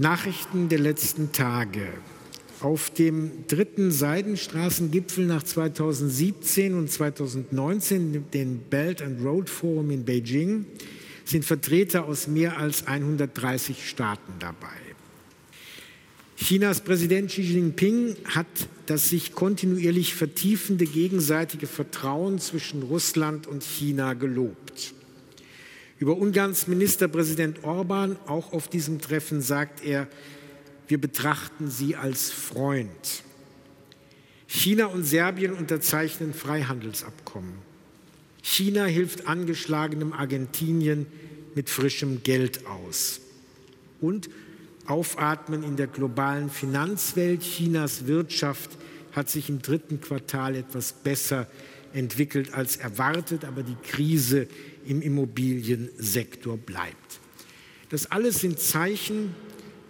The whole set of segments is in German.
Nachrichten der letzten Tage. Auf dem dritten Seidenstraßengipfel nach 2017 und 2019, dem Belt and Road Forum in Beijing, sind Vertreter aus mehr als 130 Staaten dabei. Chinas Präsident Xi Jinping hat das sich kontinuierlich vertiefende gegenseitige Vertrauen zwischen Russland und China gelobt. Über Ungarns Ministerpräsident Orban, auch auf diesem Treffen, sagt er, wir betrachten sie als Freund. China und Serbien unterzeichnen Freihandelsabkommen. China hilft angeschlagenem Argentinien mit frischem Geld aus. Und Aufatmen in der globalen Finanzwelt. Chinas Wirtschaft hat sich im dritten Quartal etwas besser entwickelt als erwartet, aber die Krise im Immobiliensektor bleibt. Das alles sind Zeichen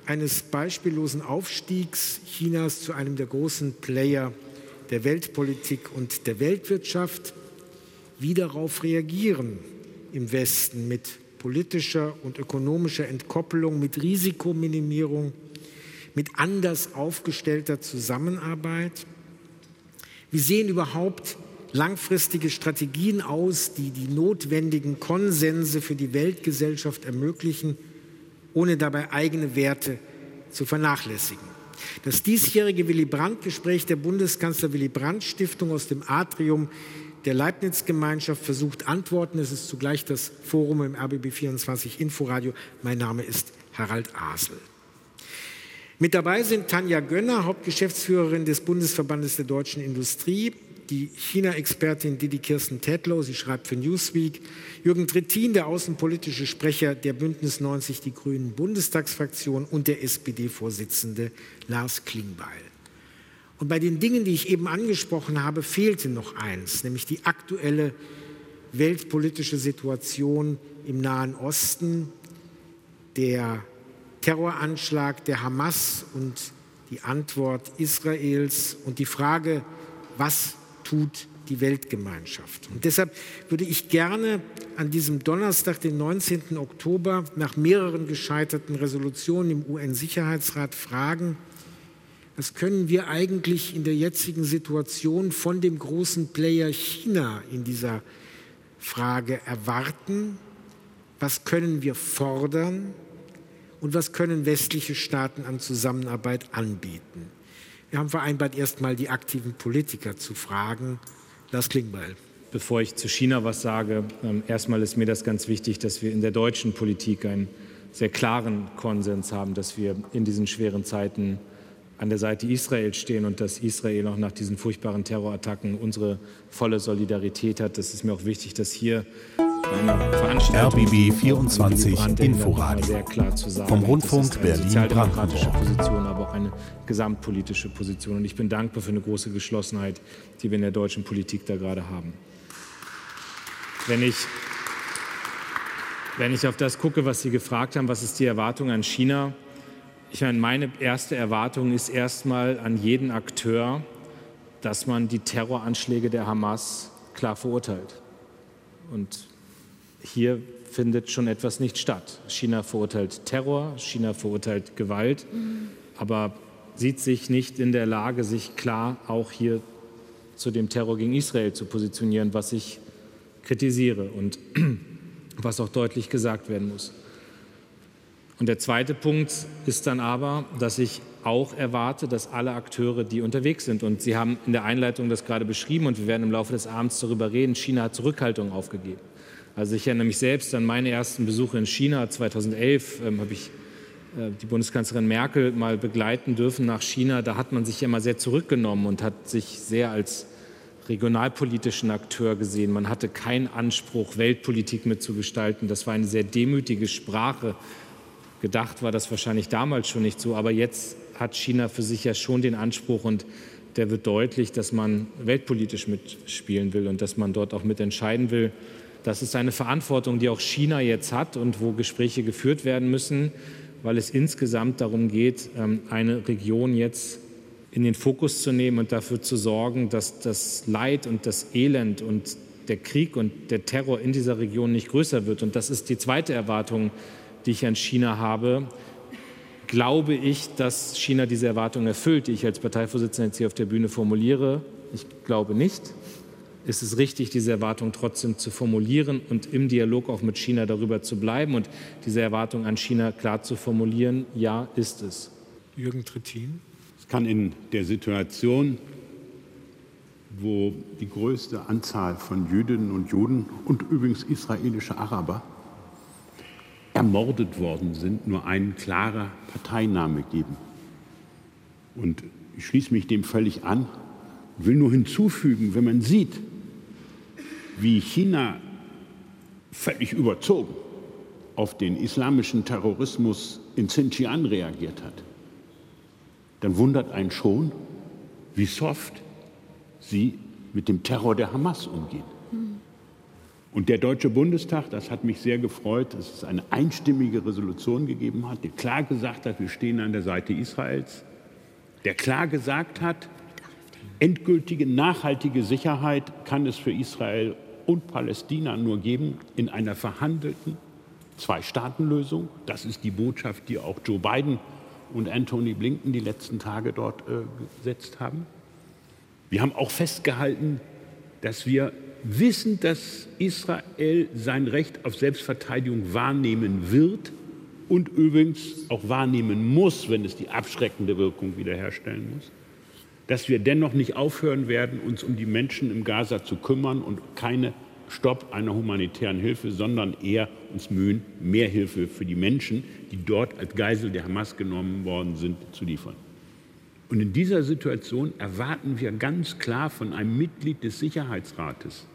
eines beispiellosen Aufstiegs Chinas zu einem der großen Player der Weltpolitik und der Weltwirtschaft. Wie darauf reagieren im Westen mit politischer und ökonomischer Entkoppelung, mit Risikominimierung, mit anders aufgestellter Zusammenarbeit? Wie sehen überhaupt langfristige Strategien aus, die die notwendigen Konsense für die Weltgesellschaft ermöglichen, ohne dabei eigene Werte zu vernachlässigen. Das diesjährige Willy Brandt-Gespräch der Bundeskanzler Willy Brandt-Stiftung aus dem Atrium der Leibniz-Gemeinschaft versucht Antworten. Es ist zugleich das Forum im RBB 24 Inforadio. Mein Name ist Harald Asel. Mit dabei sind Tanja Gönner, Hauptgeschäftsführerin des Bundesverbandes der deutschen Industrie, die China-Expertin Didi Kirsten Tedlow, sie schreibt für Newsweek, Jürgen Trittin, der außenpolitische Sprecher der Bündnis 90 Die Grünen Bundestagsfraktion und der SPD-Vorsitzende Lars Klingbeil. Und bei den Dingen, die ich eben angesprochen habe, fehlte noch eins, nämlich die aktuelle weltpolitische Situation im Nahen Osten, der Terroranschlag der Hamas und die Antwort Israels und die Frage, was tut die Weltgemeinschaft. Und deshalb würde ich gerne an diesem Donnerstag, den 19. Oktober, nach mehreren gescheiterten Resolutionen im UN-Sicherheitsrat fragen, was können wir eigentlich in der jetzigen Situation von dem großen Player China in dieser Frage erwarten? Was können wir fordern? Und was können westliche Staaten an Zusammenarbeit anbieten? Wir haben vereinbart, erst mal die aktiven Politiker zu fragen. Lars Klingbeil. Bevor ich zu China was sage, ähm, erstmal ist mir das ganz wichtig, dass wir in der deutschen Politik einen sehr klaren Konsens haben, dass wir in diesen schweren Zeiten an der Seite Israels stehen und dass Israel auch nach diesen furchtbaren Terrorattacken unsere volle Solidarität hat. Das ist mir auch wichtig, dass hier RBB 24 Inforadio. Vom Rundfunk Berlin-Brandenburg. Position, aber auch eine gesamtpolitische Position. Und ich bin dankbar für eine große Geschlossenheit, die wir in der deutschen Politik da gerade haben. Wenn ich, wenn ich auf das gucke, was Sie gefragt haben, was ist die Erwartung an China? Ich meine, meine erste Erwartung ist erstmal an jeden Akteur, dass man die Terroranschläge der Hamas klar verurteilt. Und hier findet schon etwas nicht statt. China verurteilt Terror, China verurteilt Gewalt, aber sieht sich nicht in der Lage, sich klar auch hier zu dem Terror gegen Israel zu positionieren, was ich kritisiere und was auch deutlich gesagt werden muss. Und der zweite Punkt ist dann aber, dass ich auch erwarte, dass alle Akteure, die unterwegs sind, und Sie haben in der Einleitung das gerade beschrieben und wir werden im Laufe des Abends darüber reden, China hat Zurückhaltung aufgegeben. Also ich erinnere mich selbst an meine ersten Besuche in China. 2011 ähm, habe ich äh, die Bundeskanzlerin Merkel mal begleiten dürfen nach China. Da hat man sich ja immer sehr zurückgenommen und hat sich sehr als regionalpolitischen Akteur gesehen. Man hatte keinen Anspruch, Weltpolitik mitzugestalten. Das war eine sehr demütige Sprache. Gedacht war das wahrscheinlich damals schon nicht so, aber jetzt hat China für sich ja schon den Anspruch und der wird deutlich, dass man weltpolitisch mitspielen will und dass man dort auch mitentscheiden will. Das ist eine Verantwortung, die auch China jetzt hat und wo Gespräche geführt werden müssen, weil es insgesamt darum geht, ähm, eine Region jetzt in den Fokus zu nehmen und dafür zu sorgen, dass das Leid und das Elend und der Krieg und der Terror in dieser Region nicht größer wird. Und das ist die zweite Erwartung, die ich an China habe. glaube ich, dass China diese Erwartungen erfüllt, die ich als Parteivorsitzender jetzt hier auf der Bühne formuliere. Ich glaube nicht. Ist es richtig, diese Erwartung trotzdem zu formulieren und im Dialog auch mit China darüber zu bleiben und diese Erwartung an China klar zu formulieren? Ja, ist es. Jürgen Trittin. Es kann in der Situation, wo die größte Anzahl von Jüdinnen und Juden und übrigens israelische Araber ermordet worden sind, nur ein klarer Parteiname geben. Und ich schließe mich dem völlig an, will nur hinzufügen, wenn man sieht, wie China völlig überzogen auf den islamischen Terrorismus in Xinjiang reagiert hat, dann wundert einen schon, wie soft sie mit dem Terror der Hamas umgehen. Und der Deutsche Bundestag, das hat mich sehr gefreut, dass es eine einstimmige Resolution gegeben hat, die klar gesagt hat, wir stehen an der Seite Israels, der klar gesagt hat, endgültige, nachhaltige Sicherheit kann es für Israel und Palästina nur geben in einer verhandelten Zwei-Staaten-Lösung. Das ist die Botschaft, die auch Joe Biden und Anthony Blinken die letzten Tage dort äh, gesetzt haben. Wir haben auch festgehalten, dass wir wissen, dass Israel sein Recht auf Selbstverteidigung wahrnehmen wird und übrigens auch wahrnehmen muss, wenn es die abschreckende Wirkung wiederherstellen muss, dass wir dennoch nicht aufhören werden, uns um die Menschen im Gaza zu kümmern und keine Stopp einer humanitären Hilfe, sondern eher uns mühen, mehr Hilfe für die Menschen, die dort als Geisel der Hamas genommen worden sind, zu liefern. Und in dieser Situation erwarten wir ganz klar von einem Mitglied des Sicherheitsrates,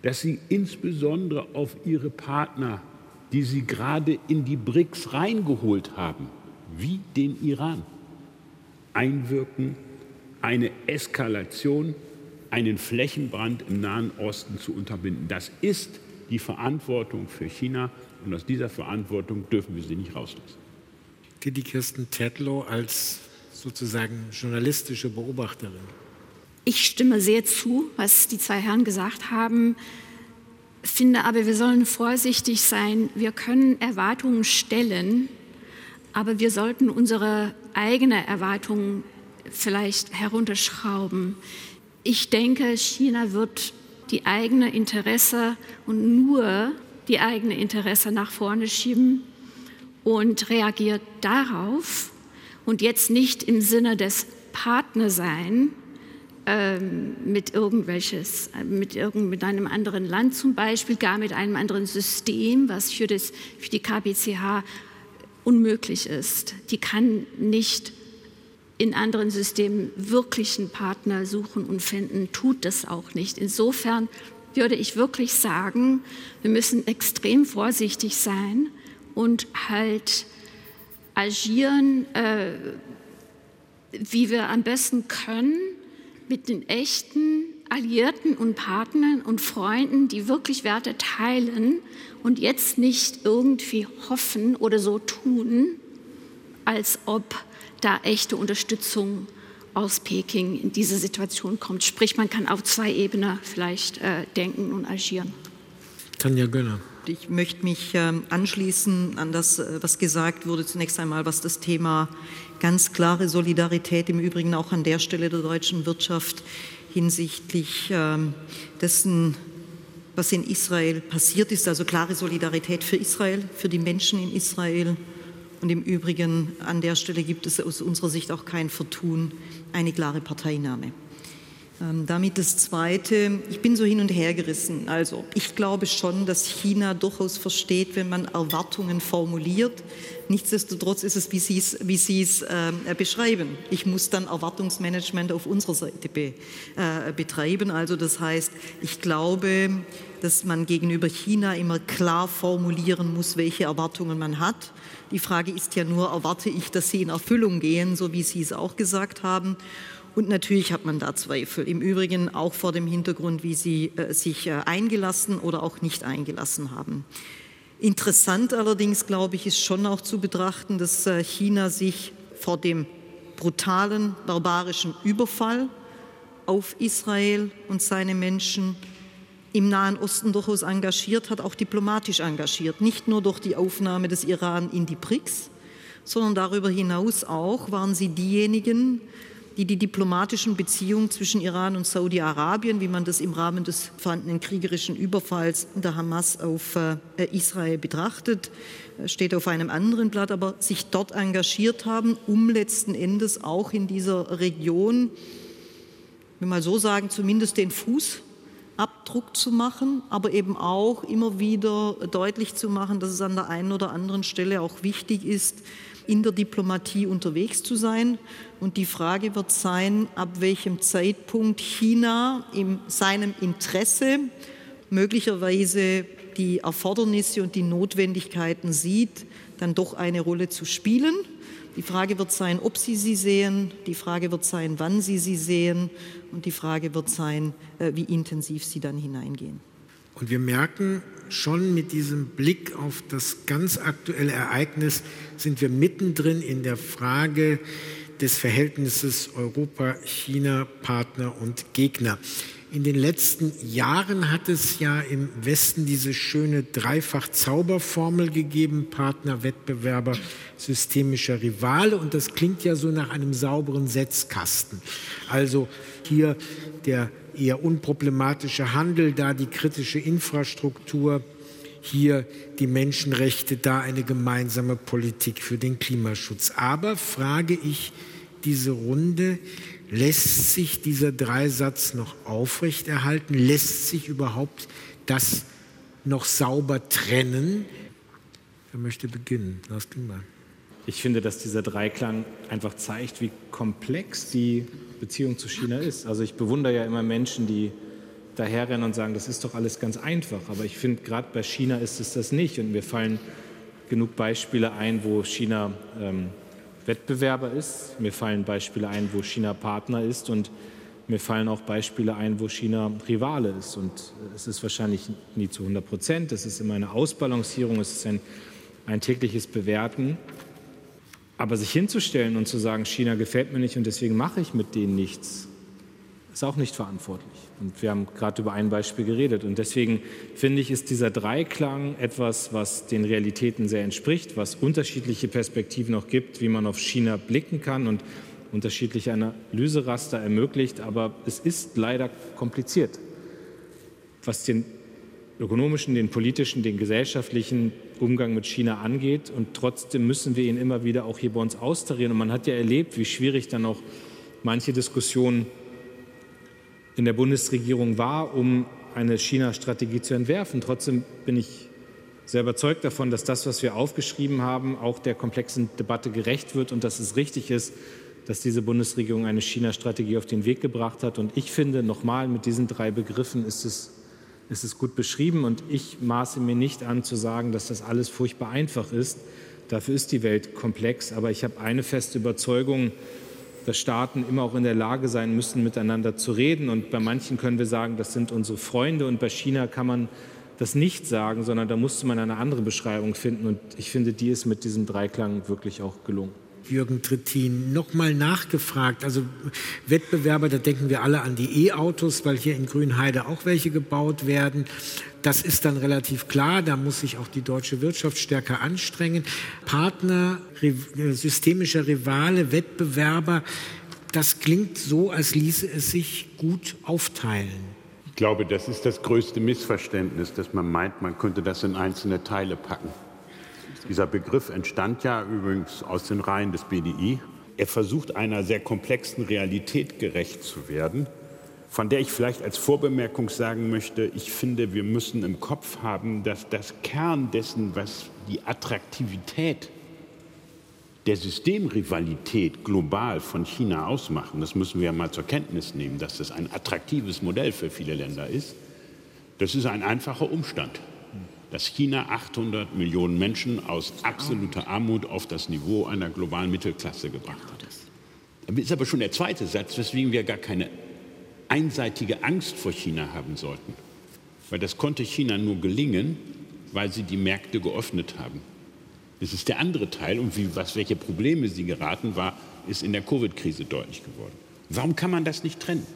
dass sie insbesondere auf ihre Partner, die sie gerade in die BRICS reingeholt haben, wie den Iran, einwirken, eine Eskalation, einen Flächenbrand im Nahen Osten zu unterbinden. Das ist die Verantwortung für China und aus dieser Verantwortung dürfen wir sie nicht rauslassen. Die Kirsten Tetlow als sozusagen journalistische Beobachterin. Ich stimme sehr zu, was die zwei Herren gesagt haben, finde aber, wir sollen vorsichtig sein. Wir können Erwartungen stellen, aber wir sollten unsere eigenen Erwartungen vielleicht herunterschrauben. Ich denke, China wird die eigene Interesse und nur die eigene Interesse nach vorne schieben und reagiert darauf und jetzt nicht im Sinne des Partnersein ähm, mit irgendwelches, mit, irgend, mit einem anderen Land zum Beispiel, gar mit einem anderen System, was für, das, für die KBCH unmöglich ist. Die kann nicht in anderen Systemen wirklichen Partner suchen und finden, tut das auch nicht. Insofern würde ich wirklich sagen, wir müssen extrem vorsichtig sein und halt agieren, äh, wie wir am besten können mit den echten Alliierten und Partnern und Freunden, die wirklich Werte teilen und jetzt nicht irgendwie hoffen oder so tun, als ob da echte Unterstützung aus Peking in diese Situation kommt. Sprich, man kann auf zwei Ebenen vielleicht äh, denken und agieren. Tanja Gönner. Ich möchte mich äh, anschließen an das, äh, was gesagt wurde, zunächst einmal, was das Thema ganz klare Solidarität im Übrigen auch an der Stelle der deutschen Wirtschaft hinsichtlich äh, dessen, was in Israel passiert ist, also klare Solidarität für Israel, für die Menschen in Israel. Und im Übrigen an der Stelle gibt es aus unserer Sicht auch kein Vertun, eine klare Parteinahme. Ähm, damit das Zweite, ich bin so hin und her gerissen. Also ich glaube schon, dass China durchaus versteht, wenn man Erwartungen formuliert. Nichtsdestotrotz ist es, wie Sie es, wie äh, beschreiben. Ich muss dann Erwartungsmanagement auf unserer Seite be, äh, betreiben. Also das heißt, ich glaube, dass man gegenüber China immer klar formulieren muss, welche Erwartungen man hat. Die Frage ist ja nur, erwarte ich, dass sie in Erfüllung gehen, so wie Sie es auch gesagt haben. Und natürlich hat man da Zweifel. Im Übrigen auch vor dem Hintergrund, wie Sie äh, sich äh, eingelassen oder auch nicht eingelassen haben. Interessant allerdings, glaube ich, ist schon auch zu betrachten, dass äh, China sich vor dem brutalen, barbarischen Überfall auf Israel und seine Menschen im Nahen Osten durchaus engagiert hat, auch diplomatisch engagiert. Nicht nur durch die Aufnahme des Iran in die BRICS, sondern darüber hinaus auch waren sie diejenigen, die die diplomatischen Beziehungen zwischen Iran und Saudi-Arabien, wie man das im Rahmen des vorhandenen kriegerischen Überfalls der Hamas auf äh, Israel betrachtet, äh, steht auf einem anderen Blatt, aber sich dort engagiert haben, um letzten Endes auch in dieser Region, will mal so sagen, zumindest den Fußabdruck zu machen, aber eben auch immer wieder deutlich zu machen, dass es an der einen oder anderen Stelle auch wichtig ist, in der Diplomatie unterwegs zu sein. Und die Frage wird sein, ab welchem Zeitpunkt China in seinem Interesse möglicherweise die Erfordernisse und die Notwendigkeiten sieht, dann doch eine Rolle zu spielen. Die Frage wird sein, ob Sie sie sehen, die Frage wird sein, wann Sie sie sehen und die Frage wird sein, äh, wie intensiv Sie dann hineingehen. Und wir merken schon mit diesem Blick auf das ganz aktuelle Ereignis, sind wir mittendrin in der Frage des Verhältnisses Europa, China, Partner und Gegner. In den letzten Jahren hat es ja im Westen diese schöne Dreifach-Zauberformel gegeben, Partner, Wettbewerber, systemischer Rivale. Und das klingt ja so nach einem sauberen Setzkasten. Also hier der eher unproblematische Handel, da die kritische Infrastruktur, hier die Menschenrechte, da eine gemeinsame Politik für den Klimaschutz. Aber frage ich diese Runde, lässt sich dieser Dreisatz noch aufrechterhalten? Lässt sich überhaupt das noch sauber trennen? Wer möchte beginnen? Lars Klingbeil. Ich finde, dass dieser Dreiklang einfach zeigt, wie komplex die Beziehung zu China ist. Also ich bewundere ja immer Menschen, die daherrennen und sagen, das ist doch alles ganz einfach. Aber ich finde, gerade bei China ist es das nicht. Und mir fallen genug Beispiele ein, wo China ähm, Wettbewerber ist. Mir fallen Beispiele ein, wo China Partner ist. Und mir fallen auch Beispiele ein, wo China Rivale ist. Und es ist wahrscheinlich nie zu 100 Prozent. Es ist immer eine Ausbalancierung. Es ist ein, ein tägliches Bewerten. Aber sich hinzustellen und zu sagen, China gefällt mir nicht und deswegen mache ich mit denen nichts, ist auch nicht verantwortlich. Und wir haben gerade über ein Beispiel geredet. Und deswegen finde ich, ist dieser Dreiklang etwas, was den Realitäten sehr entspricht, was unterschiedliche Perspektiven auch gibt, wie man auf China blicken kann und unterschiedliche Analyseraster ermöglicht. Aber es ist leider kompliziert, was den ökonomischen, den politischen, den gesellschaftlichen Umgang mit China angeht. Und trotzdem müssen wir ihn immer wieder auch hier bei uns austarieren. Und man hat ja erlebt, wie schwierig dann auch manche Diskussionen in der Bundesregierung war, um eine China-Strategie zu entwerfen. Trotzdem bin ich sehr überzeugt davon, dass das, was wir aufgeschrieben haben, auch der komplexen Debatte gerecht wird und dass es richtig ist, dass diese Bundesregierung eine China-Strategie auf den Weg gebracht hat. Und ich finde, nochmal mit diesen drei Begriffen ist es es ist gut beschrieben und ich maße mir nicht an zu sagen, dass das alles furchtbar einfach ist. Dafür ist die Welt komplex. Aber ich habe eine feste Überzeugung, dass Staaten immer auch in der Lage sein müssen, miteinander zu reden. Und bei manchen können wir sagen, das sind unsere Freunde. Und bei China kann man das nicht sagen, sondern da musste man eine andere Beschreibung finden. Und ich finde, die ist mit diesem Dreiklang wirklich auch gelungen. Jürgen Trittin nochmal nachgefragt. Also Wettbewerber, da denken wir alle an die E-Autos, weil hier in Grünheide auch welche gebaut werden. Das ist dann relativ klar, da muss sich auch die deutsche Wirtschaft stärker anstrengen. Partner, systemischer Rivale, Wettbewerber, das klingt so, als ließe es sich gut aufteilen. Ich glaube, das ist das größte Missverständnis, dass man meint, man könnte das in einzelne Teile packen. Dieser Begriff entstand ja übrigens aus den Reihen des BDI. Er versucht einer sehr komplexen Realität gerecht zu werden, von der ich vielleicht als Vorbemerkung sagen möchte, ich finde, wir müssen im Kopf haben, dass das Kern dessen, was die Attraktivität der Systemrivalität global von China ausmachen, das müssen wir ja mal zur Kenntnis nehmen, dass das ein attraktives Modell für viele Länder ist, das ist ein einfacher Umstand dass China 800 Millionen Menschen aus absoluter Armut auf das Niveau einer globalen Mittelklasse gebracht hat. Das ist aber schon der zweite Satz, weswegen wir gar keine einseitige Angst vor China haben sollten. Weil das konnte China nur gelingen, weil sie die Märkte geöffnet haben. Das ist der andere Teil und wie, was, welche Probleme sie geraten war, ist in der Covid-Krise deutlich geworden. Warum kann man das nicht trennen?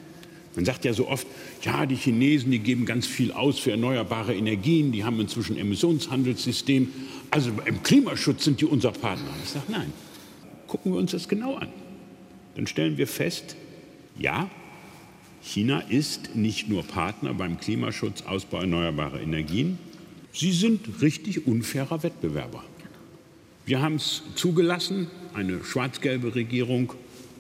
Man sagt ja so oft, ja, die Chinesen, die geben ganz viel aus für erneuerbare Energien, die haben inzwischen ein Emissionshandelssystem. Also im Klimaschutz sind die unser Partner. Ich sage, nein, gucken wir uns das genau an. Dann stellen wir fest, ja, China ist nicht nur Partner beim Klimaschutz, Ausbau erneuerbarer Energien, sie sind richtig unfairer Wettbewerber. Wir haben es zugelassen, eine schwarz-gelbe Regierung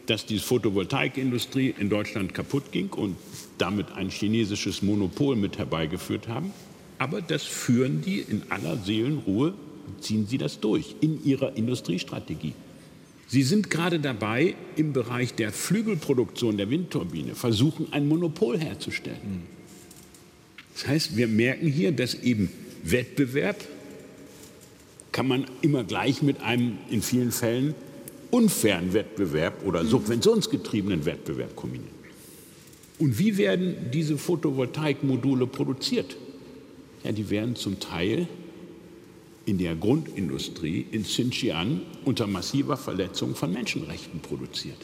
dass die Photovoltaikindustrie in Deutschland kaputt ging und damit ein chinesisches Monopol mit herbeigeführt haben. Aber das führen die in aller Seelenruhe, ziehen sie das durch in ihrer Industriestrategie. Sie sind gerade dabei, im Bereich der Flügelproduktion der Windturbine versuchen, ein Monopol herzustellen. Das heißt, wir merken hier, dass eben Wettbewerb kann man immer gleich mit einem in vielen Fällen unfairen Wettbewerb oder subventionsgetriebenen Wettbewerb kombinieren. Und wie werden diese Photovoltaikmodule produziert? Ja, die werden zum Teil in der Grundindustrie in Xinjiang unter massiver Verletzung von Menschenrechten produziert.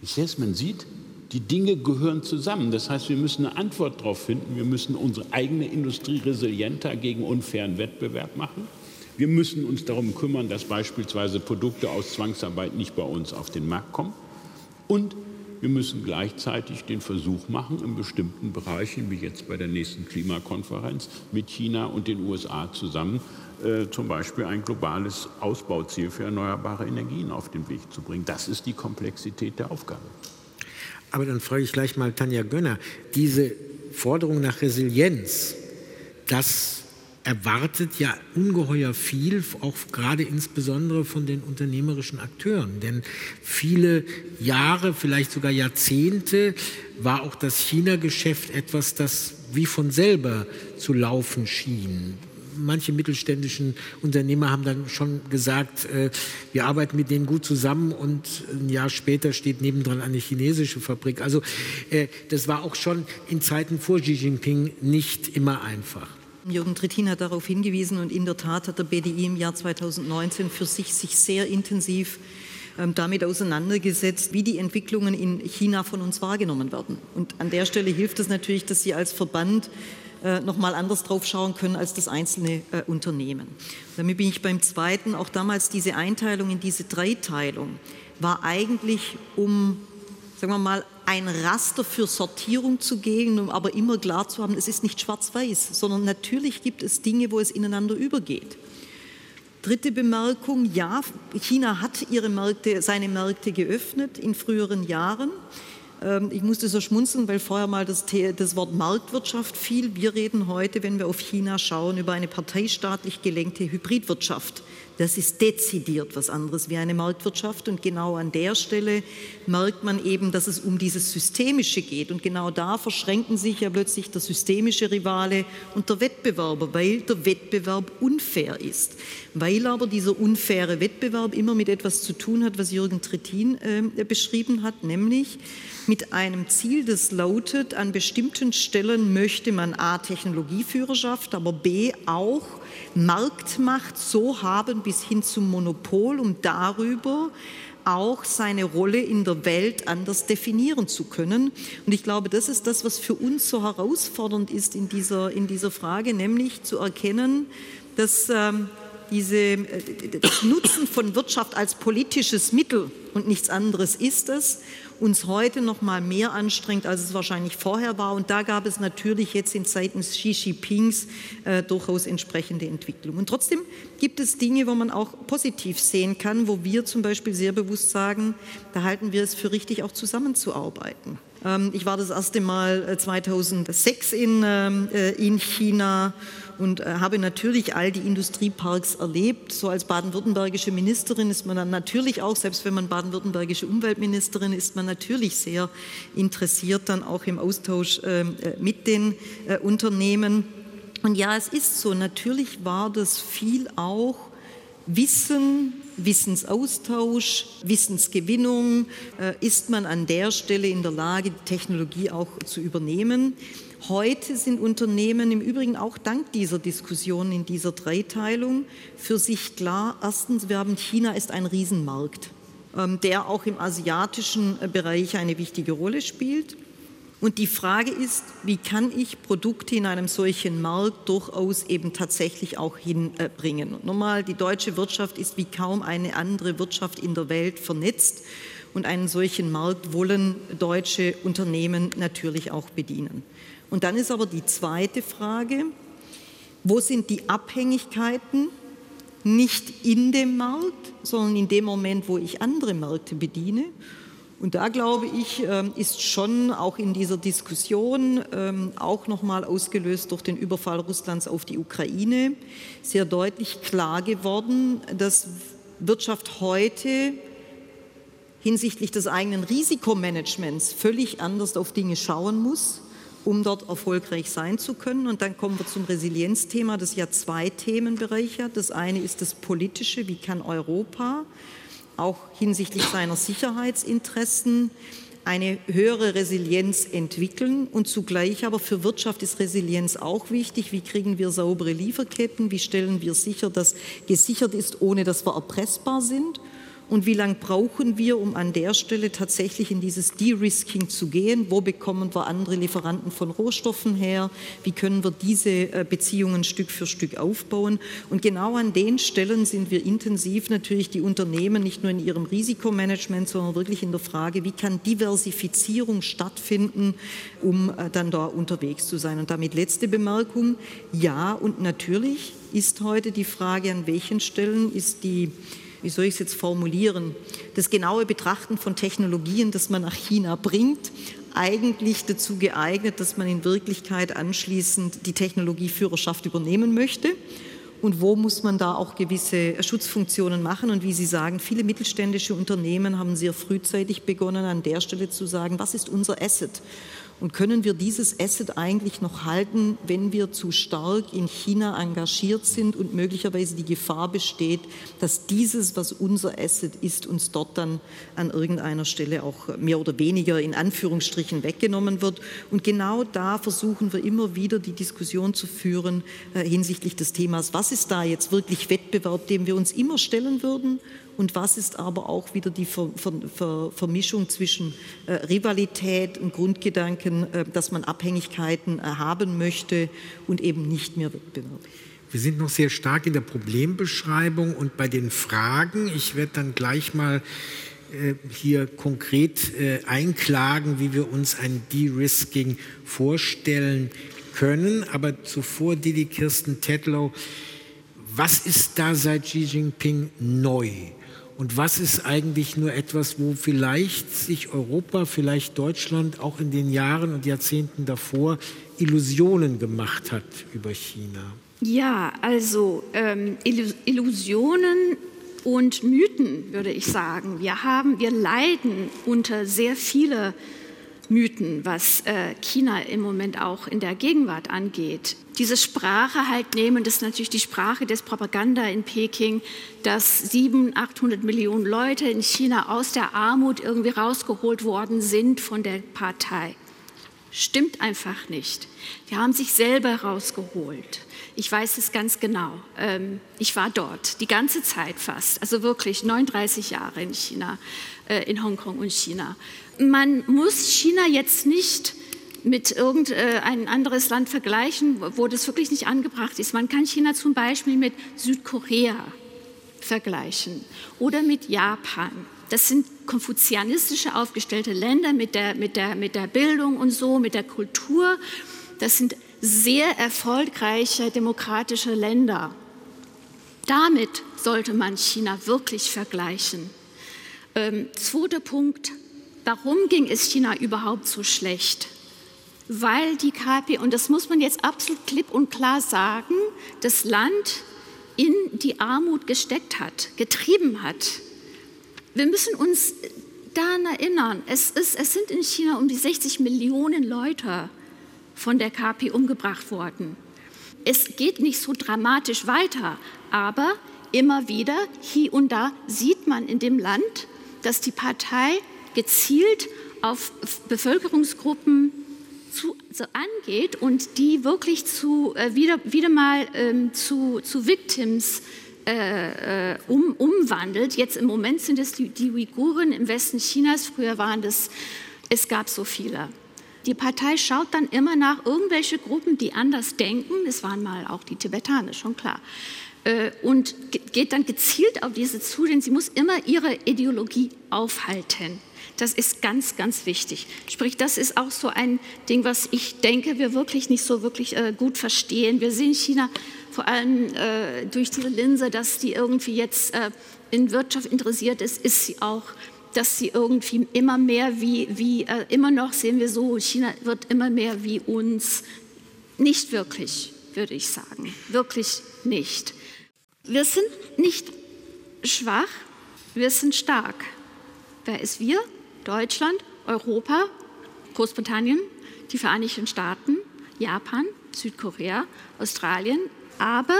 Das heißt, man sieht, die Dinge gehören zusammen. Das heißt, wir müssen eine Antwort darauf finden. Wir müssen unsere eigene Industrie resilienter gegen unfairen Wettbewerb machen. Wir müssen uns darum kümmern, dass beispielsweise Produkte aus Zwangsarbeit nicht bei uns auf den Markt kommen. Und wir müssen gleichzeitig den Versuch machen, in bestimmten Bereichen, wie jetzt bei der nächsten Klimakonferenz, mit China und den USA zusammen äh, zum Beispiel ein globales Ausbauziel für erneuerbare Energien auf den Weg zu bringen. Das ist die Komplexität der Aufgabe. Aber dann frage ich gleich mal Tanja Gönner, diese Forderung nach Resilienz, das erwartet ja ungeheuer viel, auch gerade insbesondere von den unternehmerischen Akteuren. Denn viele Jahre, vielleicht sogar Jahrzehnte war auch das China-Geschäft etwas, das wie von selber zu laufen schien. Manche mittelständischen Unternehmer haben dann schon gesagt, äh, wir arbeiten mit denen gut zusammen und ein Jahr später steht nebendran eine chinesische Fabrik. Also äh, das war auch schon in Zeiten vor Xi Jinping nicht immer einfach. Jürgen Trittin hat darauf hingewiesen und in der Tat hat der BDI im Jahr 2019 für sich sich sehr intensiv ähm, damit auseinandergesetzt, wie die Entwicklungen in China von uns wahrgenommen werden. Und an der Stelle hilft es natürlich, dass Sie als Verband äh, noch mal anders drauf schauen können als das einzelne äh, Unternehmen. Damit bin ich beim zweiten. Auch damals diese Einteilung in diese Dreiteilung war eigentlich um sagen wir mal, ein Raster für Sortierung zu gehen, um aber immer klar zu haben, es ist nicht schwarz-weiß, sondern natürlich gibt es Dinge, wo es ineinander übergeht. Dritte Bemerkung, ja, China hat ihre Märkte, seine Märkte geöffnet in früheren Jahren. Ähm, ich musste so schmunzeln, weil vorher mal das, das, Wort Marktwirtschaft fiel. Wir reden heute, wenn wir auf China schauen, über eine parteistaatlich gelenkte Hybridwirtschaft. Das ist dezidiert was anderes wie eine Marktwirtschaft. Und genau an der Stelle merkt man eben, dass es um dieses Systemische geht. Und genau da verschränken sich ja plötzlich der systemische Rivale und der Wettbewerber, weil der Wettbewerb unfair ist. Weil aber dieser unfaire Wettbewerb immer mit etwas zu tun hat, was Jürgen Trittin äh, beschrieben hat, nämlich mit einem Ziel, das lautet, an bestimmten Stellen möchte man A, Technologieführerschaft, aber B, auch Marktmacht so haben bis hin zum Monopol, um darüber auch seine Rolle in der Welt anders definieren zu können. Und ich glaube, das ist das, was für uns so herausfordernd ist in dieser, in dieser Frage, nämlich zu erkennen, dass ähm, diese, äh, das Nutzen von Wirtschaft als politisches Mittel und nichts anderes ist es uns heute noch mal mehr anstrengt, als es wahrscheinlich vorher war. Und da gab es natürlich jetzt in Zeiten Xi Jinpings äh, durchaus entsprechende Entwicklungen. Und trotzdem gibt es Dinge, wo man auch positiv sehen kann, wo wir zum Beispiel sehr bewusst sagen, da halten wir es für richtig, auch zusammenzuarbeiten. Ähm, ich war das erste Mal 2006 äh, in, ähm, äh, in China und äh, habe natürlich all die Industrieparks erlebt. So als baden-württembergische Ministerin ist man dann natürlich auch, selbst wenn man baden-württembergische Umweltministerin ist, man natürlich sehr interessiert dann auch im Austausch ähm, mit den Unternehmen. Und ja, es ist so, natürlich war das viel auch Wissen, Wissensaustausch, Wissensgewinnung, äh, ist man an der Stelle in der Lage, die Technologie auch zu übernehmen. Heute sind Unternehmen im Übrigen auch dank dieser Diskussion in dieser Dreiteilung für sich klar, erstens, wir haben China ist ein Riesenmarkt, ähm, der auch im asiatischen Bereich eine wichtige Rolle spielt. Und die Frage ist, wie kann ich Produkte in einem solchen Markt durchaus eben tatsächlich auch hinbringen? Und nochmal, die deutsche Wirtschaft ist wie kaum eine andere Wirtschaft in der Welt vernetzt. Und einen solchen Markt wollen deutsche Unternehmen natürlich auch bedienen. Und dann ist aber die zweite Frage, wo sind die Abhängigkeiten nicht in dem Markt, sondern in dem Moment, wo ich andere Märkte bediene? Und da glaube ich, ähm, ist schon auch in dieser Diskussion, ähm, auch nochmal ausgelöst durch den Überfall Russlands auf die Ukraine, sehr deutlich klar geworden, dass Wirtschaft heute hinsichtlich des eigenen Risikomanagements völlig anders auf Dinge schauen muss, um dort erfolgreich sein zu können. Und dann kommen wir zum Resilienzthema, das ja zwei Themenbereiche hat. Das eine ist das Politische, wie kann Europa auch hinsichtlich seiner Sicherheitsinteressen eine höhere Resilienz entwickeln und zugleich aber für Wirtschaft ist Resilienz auch wichtig. Wie kriegen wir saubere Lieferketten? Wie stellen wir sicher, dass gesichert ist, ohne dass wir erpressbar sind? Und wie lange brauchen wir, um an der Stelle tatsächlich in dieses De-Risking zu gehen? Wo bekommen wir andere Lieferanten von Rohstoffen her? Wie können wir diese äh, Beziehungen Stück für Stück aufbauen? Und genau an den Stellen sind wir intensiv natürlich die Unternehmen nicht nur in ihrem Risikomanagement, sondern wirklich in der Frage, wie kann Diversifizierung stattfinden, um äh, dann da unterwegs zu sein. Und damit letzte Bemerkung. Ja, und natürlich ist heute die Frage, an welchen Stellen ist die wie soll ich es jetzt formulieren, das genaue Betrachten von Technologien, das man nach China bringt, eigentlich dazu geeignet, dass man in Wirklichkeit anschließend die Technologieführerschaft übernehmen möchte. Und wo muss man da auch gewisse Schutzfunktionen machen? Und wie Sie sagen, viele mittelständische Unternehmen haben sehr frühzeitig begonnen, an der Stelle zu sagen, was ist unser Asset? Und können wir dieses Asset eigentlich noch halten, wenn wir zu stark in China engagiert sind und möglicherweise die Gefahr besteht, dass dieses, was unser Asset ist, uns dort dann an irgendeiner Stelle auch mehr oder weniger in Anführungsstrichen weggenommen wird. Und genau da versuchen wir immer wieder die Diskussion zu führen äh, hinsichtlich des Themas, was ist da jetzt wirklich Wettbewerb, dem wir uns immer stellen würden und was ist aber auch wieder die Ver, Ver, Ver, Vermischung zwischen äh, Rivalität und Grundgedanken, äh, dass man Abhängigkeiten äh, haben möchte und eben nicht mehr Wettbewerb. Wir sind noch sehr stark in der Problembeschreibung und bei den Fragen. Ich werde dann gleich mal äh, hier konkret äh, einklagen, wie wir uns ein De-Risking vorstellen können. Aber zuvor, Didi Kirsten Tedlow, was ist da seit Xi Jinping neu? Und was ist eigentlich nur etwas, wo vielleicht sich Europa, vielleicht Deutschland auch in den Jahren und Jahrzehnten davor Illusionen gemacht hat über China? Ja, also ähm, Illusionen und Mythen, würde ich sagen. Wir haben, wir leiden unter sehr viele Mythen, was äh, China im Moment auch in der Gegenwart angeht. Diese Sprache halt nehmen, das ist natürlich die Sprache des Propaganda in Peking, dass 700, 800 Millionen Leute in China aus der Armut irgendwie rausgeholt worden sind von der Partei. Stimmt einfach nicht. Die haben sich selber rausgeholt. Ich weiß es ganz genau. Ähm, ich war dort die ganze Zeit fast, also wirklich 39 Jahre in China, äh, in Hongkong und China man muss China jetzt nicht mit irgendein anderes Land vergleichen, wo das wirklich nicht angebracht ist. Man kann China zum Beispiel mit Südkorea vergleichen oder mit Japan. Das sind konfuzianistische aufgestellte Länder mit der, mit, der, mit der Bildung und so, mit der Kultur. Das sind sehr erfolgreiche demokratische Länder. Damit sollte man China wirklich vergleichen. Ähm, zweiter Punkt, Warum ging es China überhaupt so schlecht? Weil die KP, und das muss man jetzt absolut klipp und klar sagen, das Land in die Armut gesteckt hat, getrieben hat. Wir müssen uns daran erinnern, es, ist, es sind in China um die 60 Millionen Leute von der KP umgebracht worden. Es geht nicht so dramatisch weiter, aber immer wieder, hier und da, sieht man in dem Land, dass die Partei gezielt auf Bevölkerungsgruppen zu, so angeht und die wirklich zu, äh, wieder, wieder mal ähm, zu, zu Victims äh, äh, um, umwandelt. Jetzt im Moment sind es die, die Uiguren im Westen Chinas, früher waren das, es gab so viele. Die Partei schaut dann immer nach irgendwelche Gruppen, die anders denken. Es waren mal auch die Tibetaner, schon klar. Äh, und geht dann gezielt auf diese zu, denn sie muss immer ihre Ideologie aufhalten. Das ist ganz, ganz wichtig. Sprich, das ist auch so ein Ding, was ich denke, wir wirklich nicht so wirklich äh, gut verstehen. Wir sehen China vor allem äh, durch diese Linse, dass die irgendwie jetzt äh, in Wirtschaft interessiert ist, ist sie auch dass sie irgendwie immer mehr wie, wie äh, immer noch sehen wir so, China wird immer mehr wie uns. Nicht wirklich, würde ich sagen. Wirklich nicht. Wir sind nicht schwach, wir sind stark. Wer ist wir? Deutschland, Europa, Großbritannien, die Vereinigten Staaten, Japan, Südkorea, Australien. Aber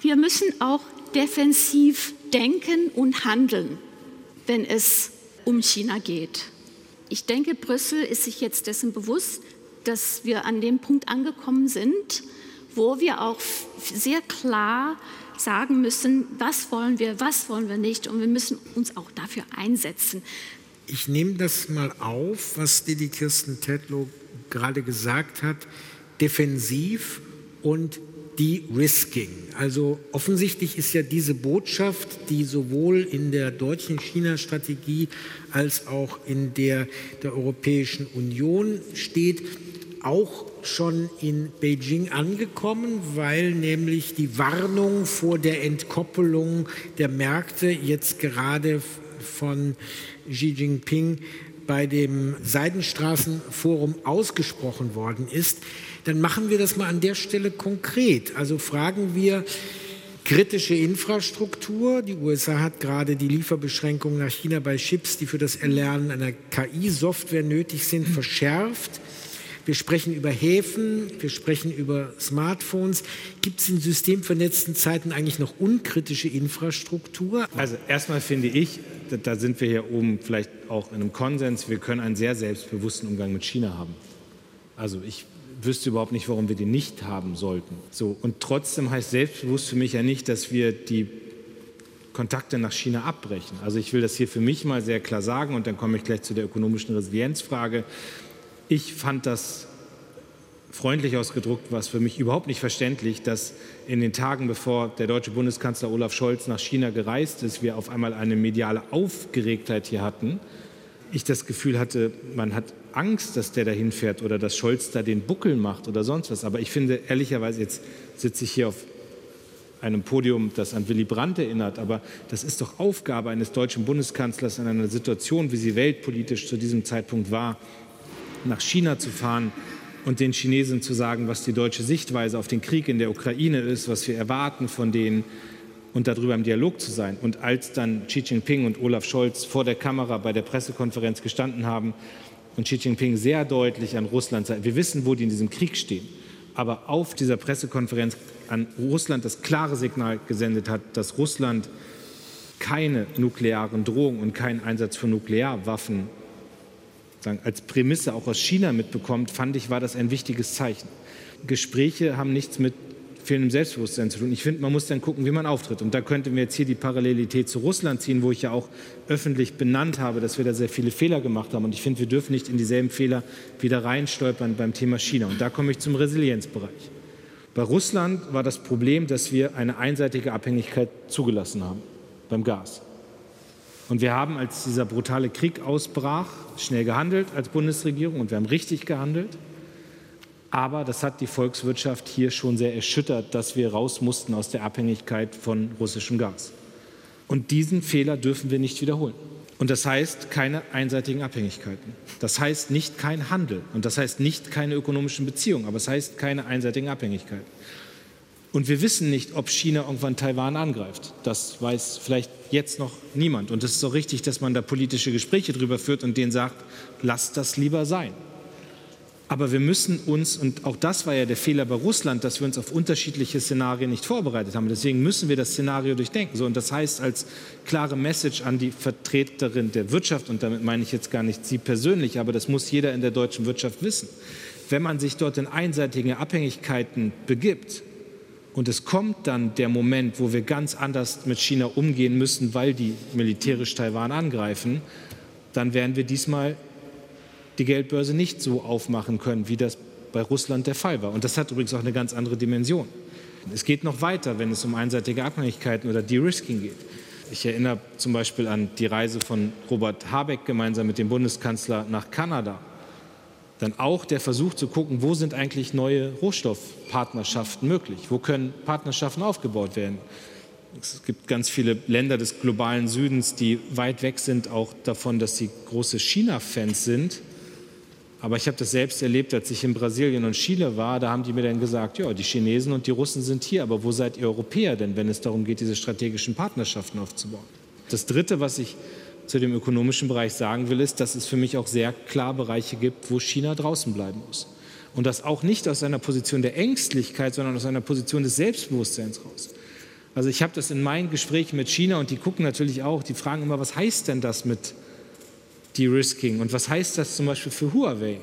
wir müssen auch defensiv denken und handeln, wenn es um China geht. Ich denke, Brüssel ist sich jetzt dessen bewusst, dass wir an dem Punkt angekommen sind, wo wir auch sehr klar sagen müssen, was wollen wir, was wollen wir nicht. Und wir müssen uns auch dafür einsetzen. Ich nehme das mal auf, was Didi Kirsten Tedlow gerade gesagt hat, defensiv und de-risking. Also offensichtlich ist ja diese Botschaft, die sowohl in der deutschen China-Strategie als auch in der der Europäischen Union steht, auch schon in Beijing angekommen, weil nämlich die Warnung vor der Entkoppelung der Märkte jetzt gerade von Xi Jinping bei dem Seidenstraßenforum ausgesprochen worden ist, dann machen wir das mal an der Stelle konkret. Also fragen wir, kritische Infrastruktur. Die USA hat gerade die Lieferbeschränkungen nach China bei Chips, die für das Erlernen einer KI-Software nötig sind, verschärft. Wir sprechen über Häfen, wir sprechen über Smartphones. Gibt es in systemvernetzten Zeiten eigentlich noch unkritische Infrastruktur? Also erstmal finde ich, da sind wir hier oben vielleicht auch in einem Konsens, wir können einen sehr selbstbewussten Umgang mit China haben. Also ich wüsste überhaupt nicht, warum wir den nicht haben sollten. So, und trotzdem heißt selbstbewusst für mich ja nicht, dass wir die Kontakte nach China abbrechen. Also ich will das hier für mich mal sehr klar sagen und dann komme ich gleich zu der ökonomischen Resilienzfrage. Ich fand das freundlich ausgedruckt, was für mich überhaupt nicht verständlich, dass in den Tagen, bevor der deutsche Bundeskanzler Olaf Scholz nach China gereist ist, wir auf einmal eine mediale Aufgeregtheit hier hatten. Ich das Gefühl hatte, man hat Angst, dass der da hinfährt oder dass Scholz da den Buckel macht oder sonst was. Aber ich finde, ehrlicherweise, jetzt sitze ich hier auf einem Podium, das an Willy Brandt erinnert, aber das ist doch Aufgabe eines deutschen Bundeskanzlers in einer Situation, wie sie weltpolitisch zu diesem Zeitpunkt war, nach China zu fahren und den Chinesen zu sagen, was die deutsche Sichtweise auf den Krieg in der Ukraine ist, was wir erwarten von denen und darüber im Dialog zu sein. Und als dann Xi Jinping und Olaf Scholz vor der Kamera bei der Pressekonferenz gestanden haben und Xi Jinping sehr deutlich an Russland sagt, wir wissen, wo die in diesem Krieg stehen, aber auf dieser Pressekonferenz an Russland das klare Signal gesendet hat, dass Russland keine nuklearen Drohungen und keinen Einsatz von Nuklearwaffen als Prämisse auch aus China mitbekommt, fand ich, war das ein wichtiges Zeichen. Gespräche haben nichts mit fehlendem Selbstbewusstsein zu tun. Ich finde, man muss dann gucken, wie man auftritt. Und da könnten wir jetzt hier die Parallelität zu Russland ziehen, wo ich ja auch öffentlich benannt habe, dass wir da sehr viele Fehler gemacht haben. Und ich finde, wir dürfen nicht in dieselben Fehler wieder reinstolpern beim Thema China. Und da komme ich zum Resilienzbereich. Bei Russland war das Problem, dass wir eine einseitige Abhängigkeit zugelassen haben beim Gas. Und wir haben, als dieser brutale Krieg ausbrach, schnell gehandelt als Bundesregierung und wir haben richtig gehandelt. Aber das hat die Volkswirtschaft hier schon sehr erschüttert, dass wir raus mussten aus der Abhängigkeit von russischem Gas. Und diesen Fehler dürfen wir nicht wiederholen. Und das heißt keine einseitigen Abhängigkeiten. Das heißt nicht kein Handel. Und das heißt nicht keine ökonomischen Beziehungen. Aber es heißt keine einseitigen Abhängigkeiten. Und wir wissen nicht, ob China irgendwann Taiwan angreift. Das weiß vielleicht jetzt noch niemand. Und es ist auch richtig, dass man da politische Gespräche drüber führt und denen sagt, lasst das lieber sein. Aber wir müssen uns, und auch das war ja der Fehler bei Russland, dass wir uns auf unterschiedliche Szenarien nicht vorbereitet haben. Deswegen müssen wir das Szenario durchdenken. So, und das heißt als klare Message an die Vertreterin der Wirtschaft, und damit meine ich jetzt gar nicht Sie persönlich, aber das muss jeder in der deutschen Wirtschaft wissen. Wenn man sich dort in einseitige Abhängigkeiten begibt, und es kommt dann der Moment, wo wir ganz anders mit China umgehen müssen, weil die militärisch Taiwan angreifen, dann werden wir diesmal die Geldbörse nicht so aufmachen können, wie das bei Russland der Fall war. Und das hat übrigens auch eine ganz andere Dimension. Es geht noch weiter, wenn es um einseitige Abhängigkeiten oder De-Risking geht. Ich erinnere zum Beispiel an die Reise von Robert Habeck gemeinsam mit dem Bundeskanzler nach Kanada. Dann auch der Versuch zu gucken, wo sind eigentlich neue Rohstoffpartnerschaften möglich? Wo können Partnerschaften aufgebaut werden? Es gibt ganz viele Länder des globalen Südens, die weit weg sind auch davon, dass sie große China-Fans sind. Aber ich habe das selbst erlebt, als ich in Brasilien und Chile war. Da haben die mir dann gesagt, ja, die Chinesen und die Russen sind hier, aber wo seid ihr Europäer denn, wenn es darum geht, diese strategischen Partnerschaften aufzubauen? Das Dritte, was ich zu dem ökonomischen Bereich sagen will, ist, dass es für mich auch sehr klar Bereiche gibt, wo China draußen bleiben muss. Und das auch nicht aus einer Position der Ängstlichkeit, sondern aus einer Position des Selbstbewusstseins raus. Also ich habe das in meinen Gesprächen mit China und die gucken natürlich auch, die fragen immer, was heißt denn das mit De-Risking und was heißt das zum Beispiel für Huawei?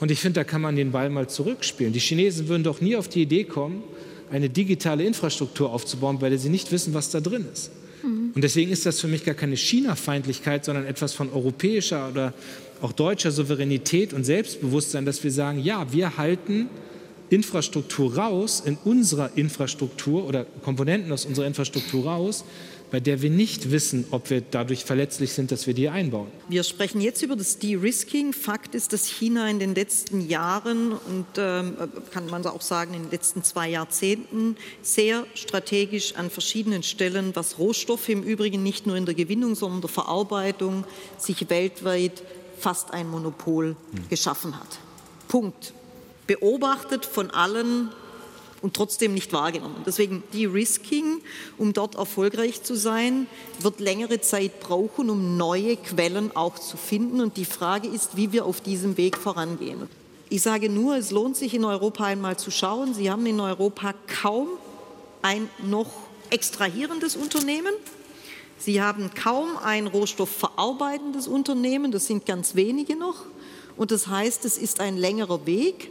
Und ich finde, da kann man den Ball mal zurückspielen. Die Chinesen würden doch nie auf die Idee kommen, eine digitale Infrastruktur aufzubauen, weil sie nicht wissen, was da drin ist. Mhm. Und deswegen ist das für mich gar keine China-Feindlichkeit, sondern etwas von europäischer oder auch deutscher Souveränität und Selbstbewusstsein, dass wir sagen, ja, wir halten Infrastruktur raus, in unserer Infrastruktur oder Komponenten aus unserer Infrastruktur raus, bei der wir nicht wissen, ob wir dadurch verletzlich sind, dass wir die einbauen. Wir sprechen jetzt über das De-Risking. Fakt ist, dass China in den letzten Jahren und ähm, kann man auch sagen in den letzten zwei Jahrzehnten sehr strategisch an verschiedenen Stellen, was Rohstoffe im Übrigen nicht nur in der Gewinnung, sondern der Verarbeitung, sich weltweit fast ein Monopol geschaffen hat. Punkt beobachtet von allen und trotzdem nicht wahrgenommen. Deswegen De-Risking, um dort erfolgreich zu sein, wird längere Zeit brauchen, um neue Quellen auch zu finden. Und die Frage ist, wie wir auf diesem Weg vorangehen. Ich sage nur, es lohnt sich in Europa einmal zu schauen. Sie haben in Europa kaum ein noch extrahierendes Unternehmen. Sie haben kaum ein rohstoffverarbeitendes Unternehmen. Das sind ganz wenige noch. Und das heißt, es ist ein längerer Weg.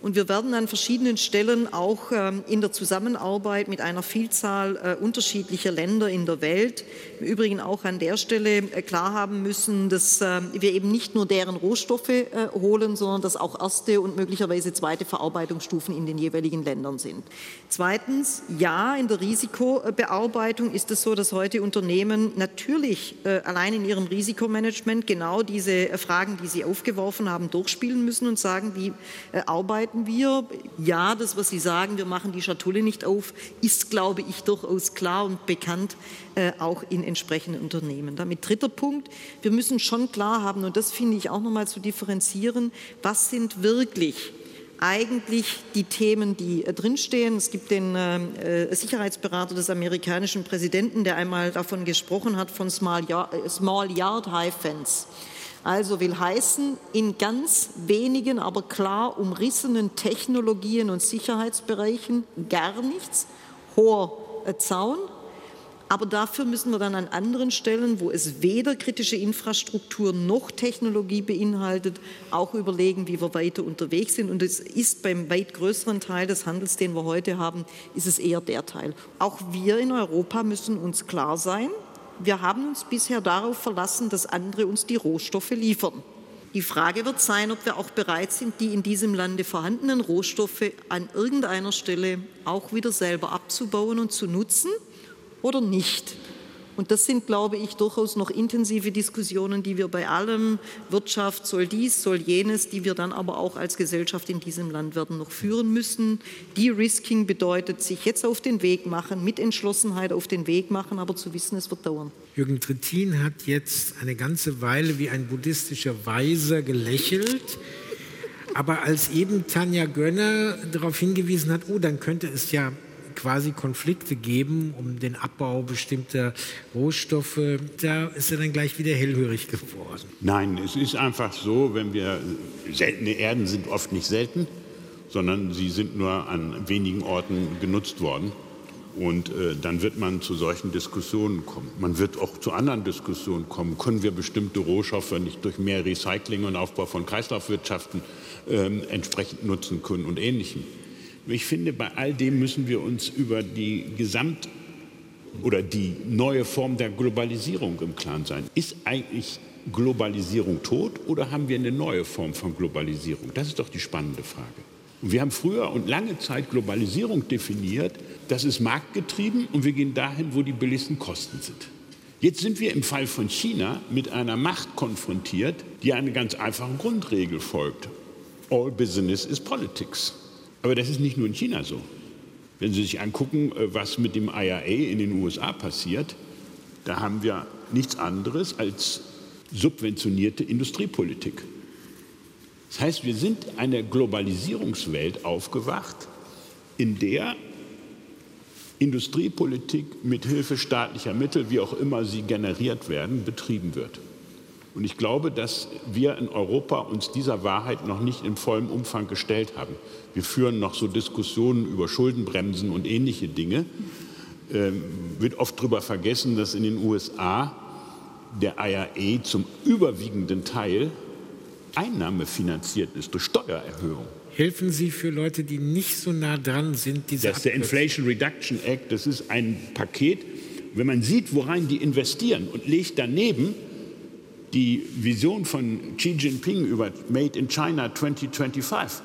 Und wir werden an verschiedenen Stellen auch ähm, in der Zusammenarbeit mit einer Vielzahl äh, unterschiedlicher Länder in der Welt im Übrigen auch an der Stelle äh, klar haben müssen, dass ähm, wir eben nicht nur deren Rohstoffe äh, holen, sondern dass auch erste und möglicherweise zweite Verarbeitungsstufen in den jeweiligen Ländern sind. Zweitens, ja, in der Risikobearbeitung ist es so, dass heute Unternehmen natürlich allein in ihrem Risikomanagement genau diese Fragen, die Sie aufgeworfen haben, durchspielen müssen und sagen, wie arbeiten arbeiten wir. Ja, das, was Sie sagen, wir machen die Schatulle nicht auf, ist, glaube ich, durchaus klar und bekannt, äh, auch in entsprechenden Unternehmen. Damit dritter Punkt, wir müssen schon klar haben, und das finde ich auch noch mal zu differenzieren, was sind wirklich eigentlich die Themen, die äh, drinstehen. Es gibt den äh, Sicherheitsberater des amerikanischen Präsidenten, der einmal davon gesprochen hat, von Small Yard, äh, Small Yard High Fence. Also will heißen, in ganz wenigen, aber klar umrissenen Technologien und Sicherheitsbereichen gar nichts, hoher äh, Zaun. Aber dafür müssen wir dann an anderen Stellen, wo es weder kritische Infrastruktur noch Technologie beinhaltet, auch überlegen, wie wir weiter unterwegs sind. Und es ist beim weit größeren Teil des Handels, den wir heute haben, ist es eher der Teil. Auch wir in Europa müssen uns klar sein, wir haben uns bisher darauf verlassen, dass andere uns die Rohstoffe liefern. Die Frage wird sein, ob wir auch bereit sind, die in diesem Lande vorhandenen Rohstoffe an irgendeiner Stelle auch wieder selber abzubauen und zu nutzen oder nicht. Und das sind, glaube ich, durchaus noch intensive Diskussionen, die wir bei allem Wirtschaft soll dies, soll jenes, die wir dann aber auch als Gesellschaft in diesem Land werden noch führen müssen. De-Risking bedeutet, sich jetzt auf den Weg machen, mit Entschlossenheit auf den Weg machen, aber zu wissen, es wird dauern. Jürgen Trittin hat jetzt eine ganze Weile wie ein buddhistischer Weiser gelächelt. Aber als eben Tanja Gönner darauf hingewiesen hat, oh, dann könnte es ja quasi Konflikte geben um den Abbau bestimmter Rohstoffe. Da ist er dann gleich wieder hellhörig geworden. Nein, es ist einfach so, wenn wir seltene Erden sind oft nicht selten, sondern sie sind nur an wenigen Orten genutzt worden. Und äh, dann wird man zu solchen Diskussionen kommen. Man wird auch zu anderen Diskussionen kommen. Können wir bestimmte Rohstoffe nicht durch mehr Recycling und Aufbau von Kreislaufwirtschaften äh, entsprechend nutzen können und Ähnlichem? Ich finde, bei all dem müssen wir uns über die Gesamt- oder die neue Form der Globalisierung im Klaren sein. Ist eigentlich Globalisierung tot oder haben wir eine neue Form von Globalisierung? Das ist doch die spannende Frage. Und wir haben früher und lange Zeit Globalisierung definiert, das ist marktgetrieben und wir gehen dahin, wo die billigsten Kosten sind. Jetzt sind wir im Fall von China mit einer Macht konfrontiert, die einer ganz einfachen Grundregel folgt. All business is politics. Aber das ist nicht nur in China so. Wenn Sie sich angucken, äh, was mit dem IRA in den USA passiert, da haben wir nichts anderes als subventionierte Industriepolitik. Das heißt, wir sind eine Globalisierungswelt aufgewacht, in der Industriepolitik mit Hilfe staatlicher Mittel, wie auch immer sie generiert werden, betrieben wird. Und ich glaube, dass wir in Europa uns dieser Wahrheit noch nicht in vollem Umfang gestellt haben. Wir führen noch so Diskussionen über Schuldenbremsen und ähnliche Dinge. Ähm, wird oft darüber vergessen, dass in den USA der IRA zum überwiegenden Teil einnahmefinanziert ist durch Steuererhöhung. Helfen Sie für Leute, die nicht so nah dran sind, diese Das ist der Inflation Reduction Act, das ist ein Paket. Wenn man sieht, worein die investieren und legt daneben die Vision von Xi Jinping über Made in China 2025,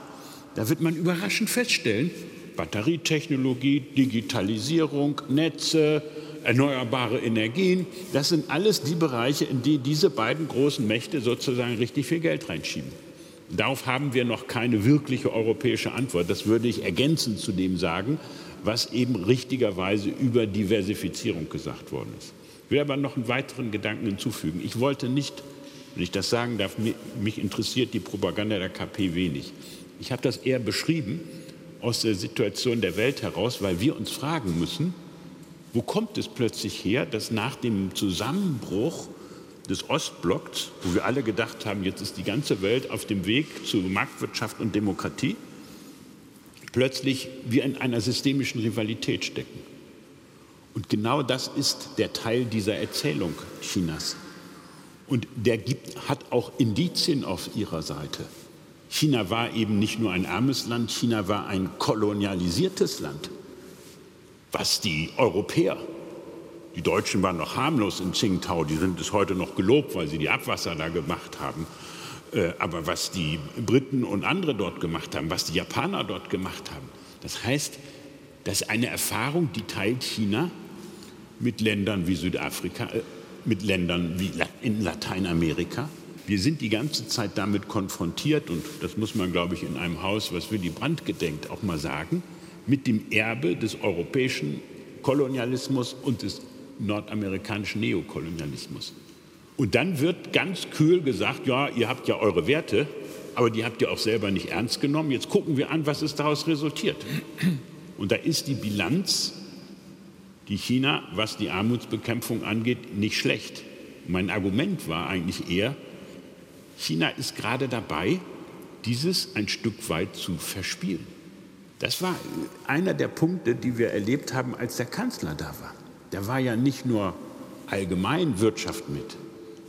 da wird man überraschend feststellen, Batterietechnologie, Digitalisierung, Netze, erneuerbare Energien, das sind alles die Bereiche, in die diese beiden großen Mächte sozusagen richtig viel Geld reinschieben. Darauf haben wir noch keine wirkliche europäische Antwort. Das würde ich ergänzend zu dem sagen, was eben richtigerweise über Diversifizierung gesagt worden ist. Ich will aber noch einen weiteren Gedanken hinzufügen. Ich wollte nicht, wenn ich das sagen darf, mich interessiert die Propaganda der KP wenig. Ich habe das eher beschrieben aus der Situation der Welt heraus, weil wir uns fragen müssen, wo kommt es plötzlich her, dass nach dem Zusammenbruch des Ostblocks, wo wir alle gedacht haben, jetzt ist die ganze Welt auf dem Weg zu Marktwirtschaft und Demokratie, plötzlich wir in einer systemischen Rivalität stecken. Und genau das ist der Teil dieser Erzählung Chinas. Und der gibt, hat auch Indizien auf ihrer Seite. China war eben nicht nur ein armes Land, China war ein kolonialisiertes Land, was die Europäer die Deutschen waren noch harmlos in Tsingtao, die sind es heute noch gelobt, weil sie die Abwasser da gemacht haben. Äh, aber was die Briten und andere dort gemacht haben, was die Japaner dort gemacht haben, das heißt, das ist eine Erfahrung, die teilt China mit Ländern wie Südafrika, äh, mit Ländern wie in Lateinamerika. Wir sind die ganze Zeit damit konfrontiert, und das muss man, glaube ich, in einem Haus, was Willy Brandt gedenkt, auch mal sagen, mit dem Erbe des europäischen Kolonialismus und des nordamerikanischen Neokolonialismus. Und dann wird ganz kühl gesagt, ja, ihr habt ja eure Werte, aber die habt ihr auch selber nicht ernst genommen. Jetzt gucken wir an, was ist daraus resultiert. Und da ist die Bilanz, die China, was die Armutsbekämpfung angeht, nicht schlecht. Mein Argument war eigentlich eher, China ist gerade dabei, dieses ein Stück weit zu verspielen. Das war einer der Punkte, die wir erlebt haben, als der Kanzler da war da war ja nicht nur allgemein Wirtschaft mit,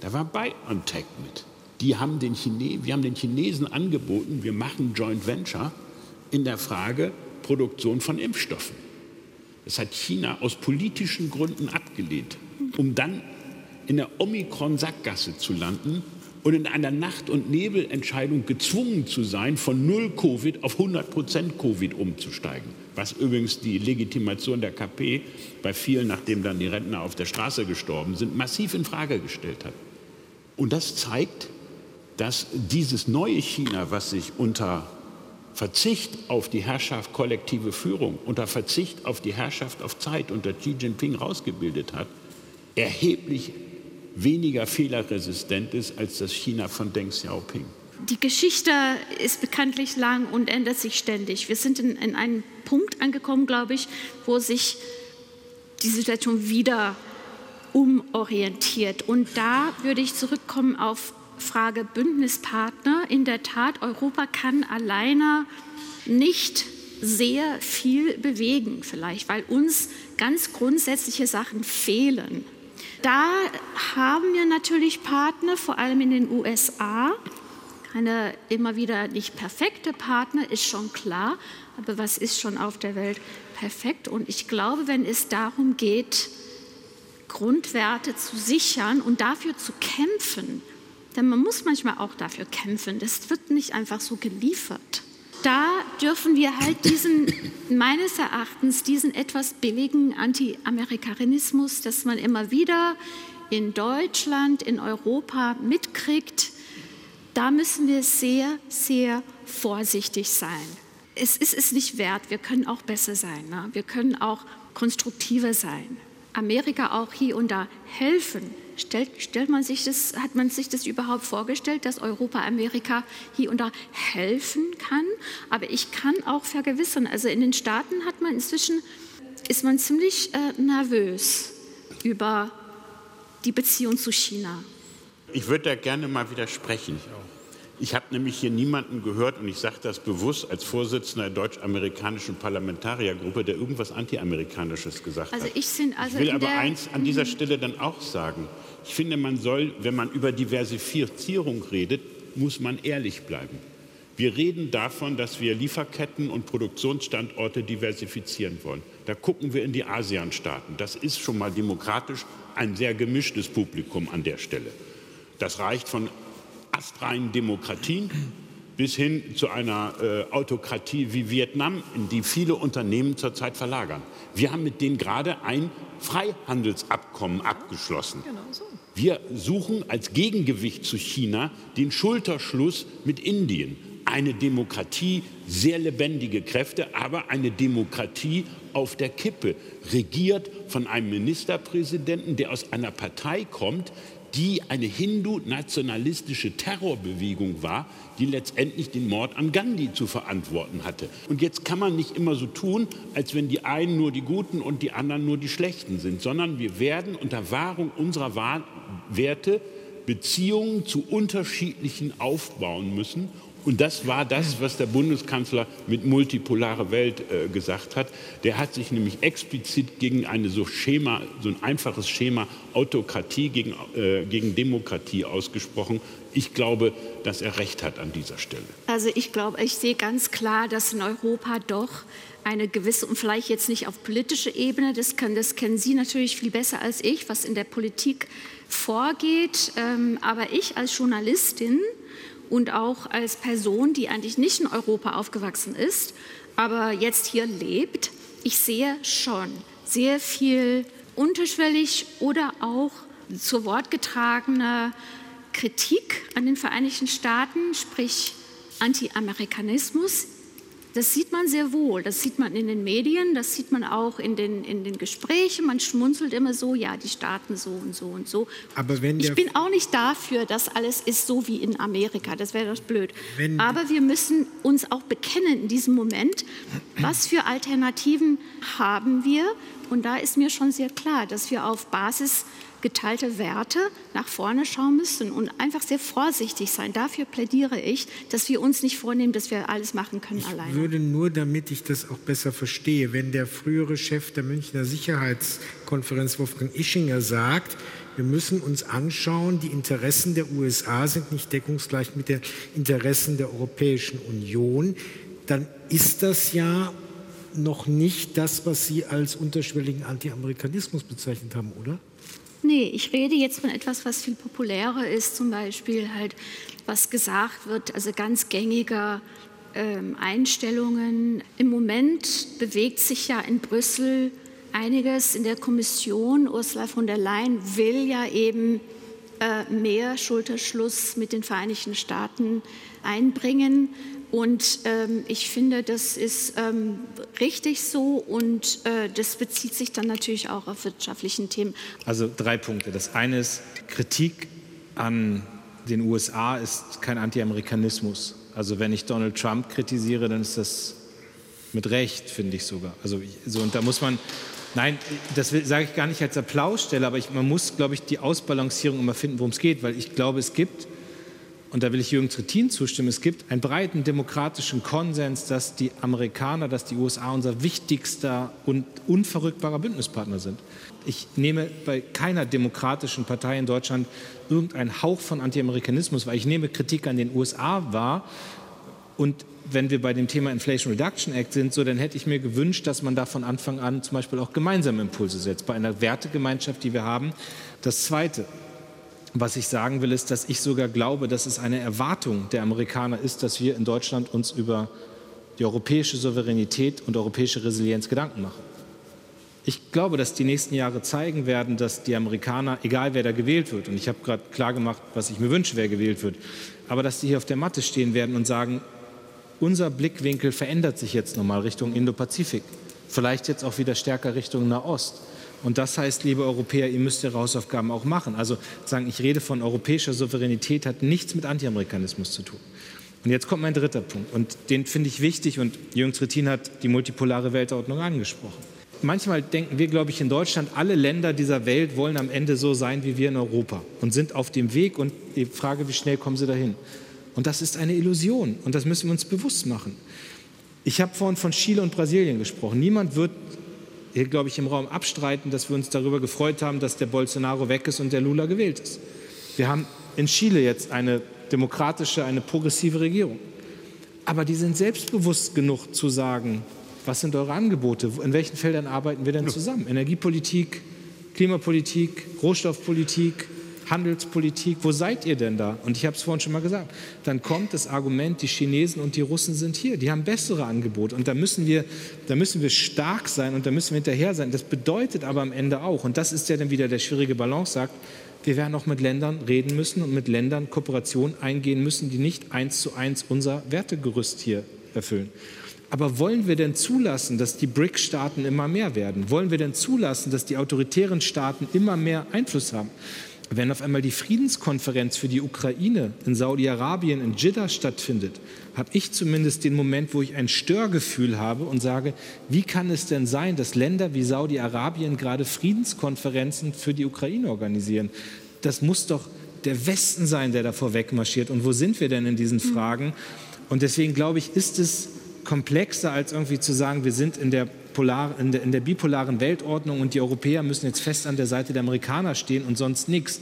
da war BioNTech mit. Die haben den Chine wir haben den Chinesen angeboten, wir machen Joint Venture in der Frage Produktion von Impfstoffen. Das hat China aus politischen Gründen abgelehnt, um dann in der Omikron-Sackgasse zu landen und in einer Nacht- und Nebelentscheidung gezwungen zu sein, von null Covid auf 100 Prozent Covid umzusteigen. Was übrigens die Legitimation der KP bei vielen, nachdem dann die Rentner auf der Straße gestorben sind, massiv in Frage gestellt hat. Und das zeigt, dass dieses neue China, was sich unter Verzicht auf die Herrschaft kollektive Führung, unter Verzicht auf die Herrschaft auf Zeit unter Xi Jinping rausgebildet hat, erheblich weniger fehlerresistent ist als das China von Deng Xiaoping. Die Geschichte ist bekanntlich lang und ändert sich ständig. Wir sind in, in einem Punkt angekommen, glaube ich, wo sich die Situation wieder umorientiert. Und da würde ich zurückkommen auf Frage Bündnispartner. In der Tat, Europa kann alleine nicht sehr viel bewegen, vielleicht, weil uns ganz grundsätzliche Sachen fehlen da haben wir natürlich Partner, vor allem in den USA. Eine immer wieder nicht perfekte Partner, ist schon klar. Aber was ist schon auf der Welt perfekt? Und ich glaube, wenn es darum geht, Grundwerte zu sichern und dafür zu kämpfen, Denn man muss manchmal auch dafür kämpfen. Das wird nicht einfach so geliefert. Da dürfen wir halt diesen, meines Erachtens, diesen etwas billigen Anti-Amerikanismus, dass man immer wieder in Deutschland, in Europa mitkriegt, da müssen wir sehr, sehr vorsichtig sein. Es ist es nicht wert, wir können auch besser sein, ne? wir können auch konstruktiver sein. Amerika auch hier und da helfen, Stellt, stellt man sich das, hat man sich das überhaupt vorgestellt, dass Europa Amerika hier und da helfen kann? Aber ich kann auch vergewissern, also in den Staaten hat man inzwischen, ist man ziemlich äh, nervös über die Beziehung zu China. Ich würde da gerne mal widersprechen. Ich habe nämlich hier niemanden gehört, und ich sage das bewusst als Vorsitzender der deutsch-amerikanischen Parlamentariergruppe, der irgendwas Antiamerikanisches gesagt also hat. Ich, sind also ich will aber eins an dieser mhm. Stelle dann auch sagen. Ich finde, man soll, wenn man über Diversifizierung redet, muss man ehrlich bleiben. Wir reden davon, dass wir Lieferketten und Produktionsstandorte diversifizieren wollen. Da gucken wir in die ASEAN-Staaten. Das ist schon mal demokratisch ein sehr gemischtes Publikum an der Stelle. Das reicht von astreinen Demokratien bis hin zu einer äh, Autokratie wie Vietnam, in die viele Unternehmen zurzeit verlagern. Wir haben mit denen gerade ein Freihandelsabkommen abgeschlossen. Genau so. Wir suchen als Gegengewicht zu China den Schulterschluss mit Indien. Eine Demokratie, sehr lebendige Kräfte, aber eine Demokratie auf der Kippe, regiert von einem Ministerpräsidenten, der aus einer Partei kommt, die eine hindu-nationalistische Terrorbewegung war, die letztendlich den Mord an Gandhi zu verantworten hatte. Und jetzt kann man nicht immer so tun, als wenn die einen nur die Guten und die anderen nur die Schlechten sind, sondern wir werden unter Wahrung unserer Werte Beziehungen zu unterschiedlichen aufbauen müssen und das war das, was der Bundeskanzler mit multipolare Welt äh, gesagt hat. Der hat sich nämlich explizit gegen eine so Schema, so ein einfaches Schema Autokratie gegen, äh, gegen Demokratie ausgesprochen. Ich glaube, dass er recht hat an dieser Stelle. Also ich glaube, ich sehe ganz klar, dass in Europa doch eine gewisse, und vielleicht jetzt nicht auf politischer Ebene, das, kann, das kennen Sie natürlich viel besser als ich, was in der Politik vorgeht. Ähm, aber ich als Journalistin und auch als Person, die eigentlich nicht in Europa aufgewachsen ist, aber jetzt hier lebt, ich sehe schon sehr viel unterschwellig oder auch zu Wort getragene Kritik an den Vereinigten Staaten, sprich Anti-Amerikanismus das sieht man sehr wohl. Das sieht man in den Medien, das sieht man auch in den, in den Gesprächen. Man schmunzelt immer so, ja, die Staaten so und so und so. Aber wenn ich bin auch nicht dafür, dass alles ist so wie in Amerika. Das wäre doch blöd. Aber wir müssen uns auch bekennen in diesem Moment, was für Alternativen haben wir. Und da ist mir schon sehr klar, dass wir auf Basis geteilte Werte nach vorne schauen müssen und einfach sehr vorsichtig sein. Dafür plädiere ich, dass wir uns nicht vornehmen, dass wir alles machen können ich alleine. Ich würde nur, damit ich das auch besser verstehe, wenn der frühere Chef der Münchner Sicherheitskonferenz, Wolfgang Ischinger, sagt, wir müssen uns anschauen, die Interessen der USA sind nicht deckungsgleich mit den Interessen der Europäischen Union, dann ist das ja noch nicht das, was Sie als unterschwelligen Anti-Amerikanismus bezeichnet haben, oder? Nee, ich rede jetzt von etwas, was viel populärer ist, zum Beispiel halt, was gesagt wird, also ganz gängiger ähm, Einstellungen. Im Moment bewegt sich ja in Brüssel einiges in der Kommission. Ursula von der Leyen will ja eben äh, mehr Schulterschluss mit den Vereinigten Staaten einbringen. Und ähm, ich finde, das ist ähm, richtig so und äh, das bezieht sich dann natürlich auch auf wirtschaftlichen Themen. Also drei Punkte. Das eine ist, Kritik an den USA ist kein Anti-Amerikanismus. Also wenn ich Donald Trump kritisiere, dann ist das mit Recht, finde ich sogar. Also so, und da muss man, nein, das sage ich gar nicht als Applausstelle, aber ich, man muss, glaube ich, die Ausbalancierung immer finden, worum es geht, weil ich glaube, es gibt und da will ich Jürgen Trittin zustimmen, es gibt einen breiten demokratischen Konsens, dass die Amerikaner, dass die USA unser wichtigster und unverrückbarer Bündnispartner sind. Ich nehme bei keiner demokratischen Partei in Deutschland irgendeinen Hauch von Anti-Amerikanismus, weil ich nehme Kritik an den USA wahr und wenn wir bei dem Thema Inflation Reduction Act sind, so dann hätte ich mir gewünscht, dass man da von Anfang an zum Beispiel auch gemeinsame Impulse setzt, bei einer Wertegemeinschaft, die wir haben. Das Zweite, Was ich sagen will, ist, dass ich sogar glaube, dass es eine Erwartung der Amerikaner ist, dass wir in Deutschland uns über die europäische Souveränität und europäische Resilienz Gedanken machen. Ich glaube, dass die nächsten Jahre zeigen werden, dass die Amerikaner, egal wer da gewählt wird, und ich habe gerade klar gemacht, was ich mir wünsche, wer gewählt wird, aber dass die hier auf der Matte stehen werden und sagen, unser Blickwinkel verändert sich jetzt nochmal Richtung Indo-Pazifik, vielleicht jetzt auch wieder stärker Richtung Nahost. Und das heißt, liebe Europäer, ihr müsst ihre Hausaufgaben auch machen. Also sagen, ich rede von europäischer Souveränität, hat nichts mit Anti-Amerikanismus zu tun. Und jetzt kommt mein dritter Punkt. Und den finde ich wichtig. Und Jürgen Trittin hat die multipolare Weltordnung angesprochen. Manchmal denken wir, glaube ich, in Deutschland, alle Länder dieser Welt wollen am Ende so sein wie wir in Europa und sind auf dem Weg. Und die Frage, wie schnell kommen sie dahin? Und das ist eine Illusion. Und das müssen wir uns bewusst machen. Ich habe vorhin von Chile und Brasilien gesprochen. Niemand wird hier, glaube ich, im Raum abstreiten, dass wir uns darüber gefreut haben, dass der Bolsonaro weg ist und der Lula gewählt ist. Wir haben in Chile jetzt eine demokratische, eine progressive Regierung. Aber die sind selbstbewusst genug zu sagen, was sind eure Angebote? In welchen Feldern arbeiten wir denn zusammen? Energiepolitik, Klimapolitik, Rohstoffpolitik, Handelspolitik, wo seid ihr denn da? Und ich habe es vorhin schon mal gesagt, dann kommt das Argument, die Chinesen und die Russen sind hier, die haben bessere Angebote und da müssen wir, da müssen wir stark sein und da müssen wir hinterher sein. Das bedeutet aber am Ende auch, und das ist ja dann wieder der schwierige Balance, sagt, wir werden auch mit Ländern reden müssen und mit Ländern Kooperation eingehen müssen, die nicht eins zu eins unser Wertegerüst hier erfüllen. Aber wollen wir denn zulassen, dass die BRIC-Staaten immer mehr werden? Wollen wir denn zulassen, dass die autoritären Staaten immer mehr Einfluss haben? Wenn auf einmal die Friedenskonferenz für die Ukraine in Saudi-Arabien in Jeddah stattfindet, habe ich zumindest den Moment, wo ich ein Störgefühl habe und sage, wie kann es denn sein, dass Länder wie Saudi-Arabien gerade Friedenskonferenzen für die Ukraine organisieren? Das muss doch der Westen sein, der davor wegmarschiert. Und wo sind wir denn in diesen Fragen? Und deswegen glaube ich, ist es komplexer als irgendwie zu sagen, wir sind in der polar, in der, in der bipolaren Weltordnung und die Europäer müssen jetzt fest an der Seite der Amerikaner stehen und sonst nichts.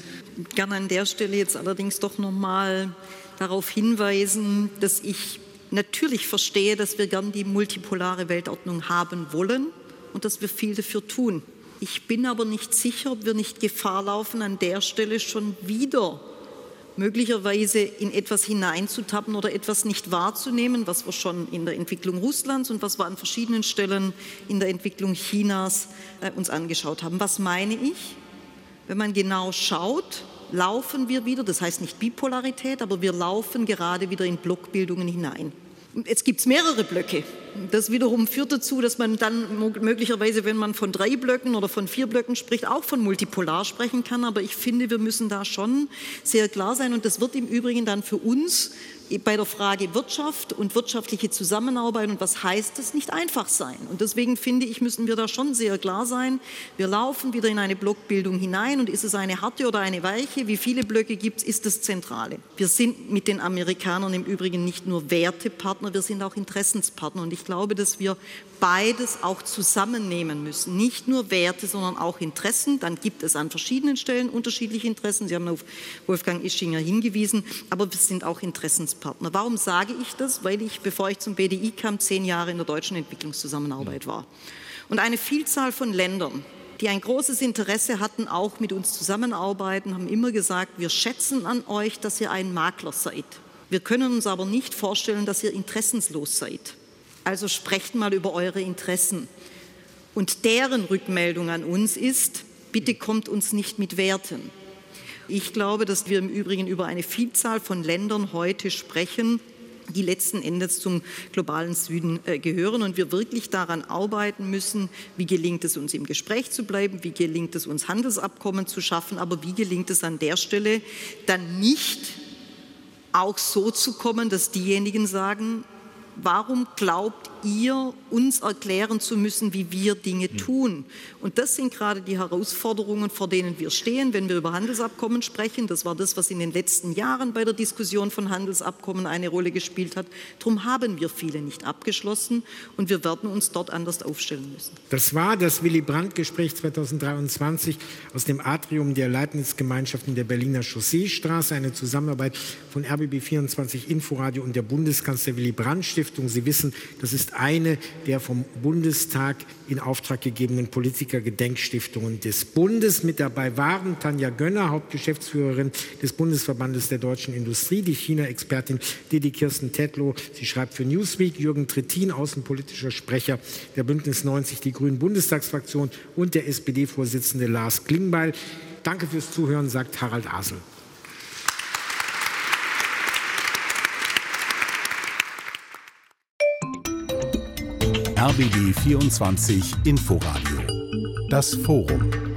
Gerne an der Stelle jetzt allerdings doch noch mal darauf hinweisen, dass ich natürlich verstehe, dass wir gern die multipolare Weltordnung haben wollen und dass wir viel dafür tun. Ich bin aber nicht sicher, ob wir nicht Gefahr laufen, an der Stelle schon wieder möglicherweise in etwas hineinzutappen oder etwas nicht wahrzunehmen, was wir schon in der Entwicklung Russlands und was wir an verschiedenen Stellen in der Entwicklung Chinas äh, uns angeschaut haben. Was meine ich? Wenn man genau schaut, laufen wir wieder, das heißt nicht Bipolarität, aber wir laufen gerade wieder in Blockbildungen hinein. Jetzt gibt es mehrere Blöcke. Das wiederum führt dazu, dass man dann möglicherweise, wenn man von drei Blöcken oder von vier Blöcken spricht, auch von multipolar sprechen kann. Aber ich finde, wir müssen da schon sehr klar sein. Und das wird im Übrigen dann für uns bei der Frage Wirtschaft und wirtschaftliche Zusammenarbeit und was heißt das nicht einfach sein. Und deswegen finde ich, müssen wir da schon sehr klar sein. Wir laufen wieder in eine Blockbildung hinein und ist es eine harte oder eine weiche? Wie viele Blöcke gibt es? Ist das Zentrale. Wir sind mit den Amerikanern im Übrigen nicht nur Wertepartner, wir sind auch Interessenspartner. Und ich glaube, dass wir beides auch zusammennehmen müssen. Nicht nur Werte, sondern auch Interessen. Dann gibt es an verschiedenen Stellen unterschiedliche Interessen. Sie haben auf Wolfgang Ischinger hingewiesen, aber wir sind auch Interessenspartner. Partner. Warum sage ich das? Weil ich, bevor ich zum BDI kam, zehn Jahre in der deutschen Entwicklungszusammenarbeit war. Und eine Vielzahl von Ländern, die ein großes Interesse hatten, auch mit uns zusammenarbeiten, haben immer gesagt, wir schätzen an euch, dass ihr ein Makler seid. Wir können uns aber nicht vorstellen, dass ihr interessenslos seid. Also sprecht mal über eure Interessen. Und deren Rückmeldung an uns ist, bitte kommt uns nicht mit Werten. Ich glaube, dass wir im Übrigen über eine Vielzahl von Ländern heute sprechen, die letzten Endes zum globalen Süden äh, gehören und wir wirklich daran arbeiten müssen, wie gelingt es uns im Gespräch zu bleiben, wie gelingt es uns Handelsabkommen zu schaffen, aber wie gelingt es an der Stelle dann nicht auch so zu kommen, dass diejenigen sagen, warum glaubt ihr, uns erklären zu müssen, wie wir Dinge hm. tun? Und das sind gerade die Herausforderungen, vor denen wir stehen, wenn wir über Handelsabkommen sprechen. Das war das, was in den letzten Jahren bei der Diskussion von Handelsabkommen eine Rolle gespielt hat. Darum haben wir viele nicht abgeschlossen und wir werden uns dort anders aufstellen müssen. Das war das Willy Brandt-Gespräch 2023 aus dem Atrium der Leitungsgemeinschaften der Berliner Chausseestraße, eine Zusammenarbeit von RBB 24 Inforadio und der Bundeskanzler Willy Brandt Stiftung. Sie wissen, das ist eine der vom Bundestag in Auftrag gegebenen Politiker-Gedenkstiftungen des Bundes. Mit dabei waren Tanja Gönner, Hauptgeschäftsführerin des Bundesverbandes der deutschen Industrie, die China-Expertin Didi Kirsten Tetlow. Sie schreibt für Newsweek, Jürgen Trittin, außenpolitischer Sprecher der Bündnis 90, die Grünen Bundestagsfraktion und der SPD-Vorsitzende Lars Klingbeil. Danke fürs Zuhören, sagt Harald Asel. RBB 24 Inforadio. Das Forum.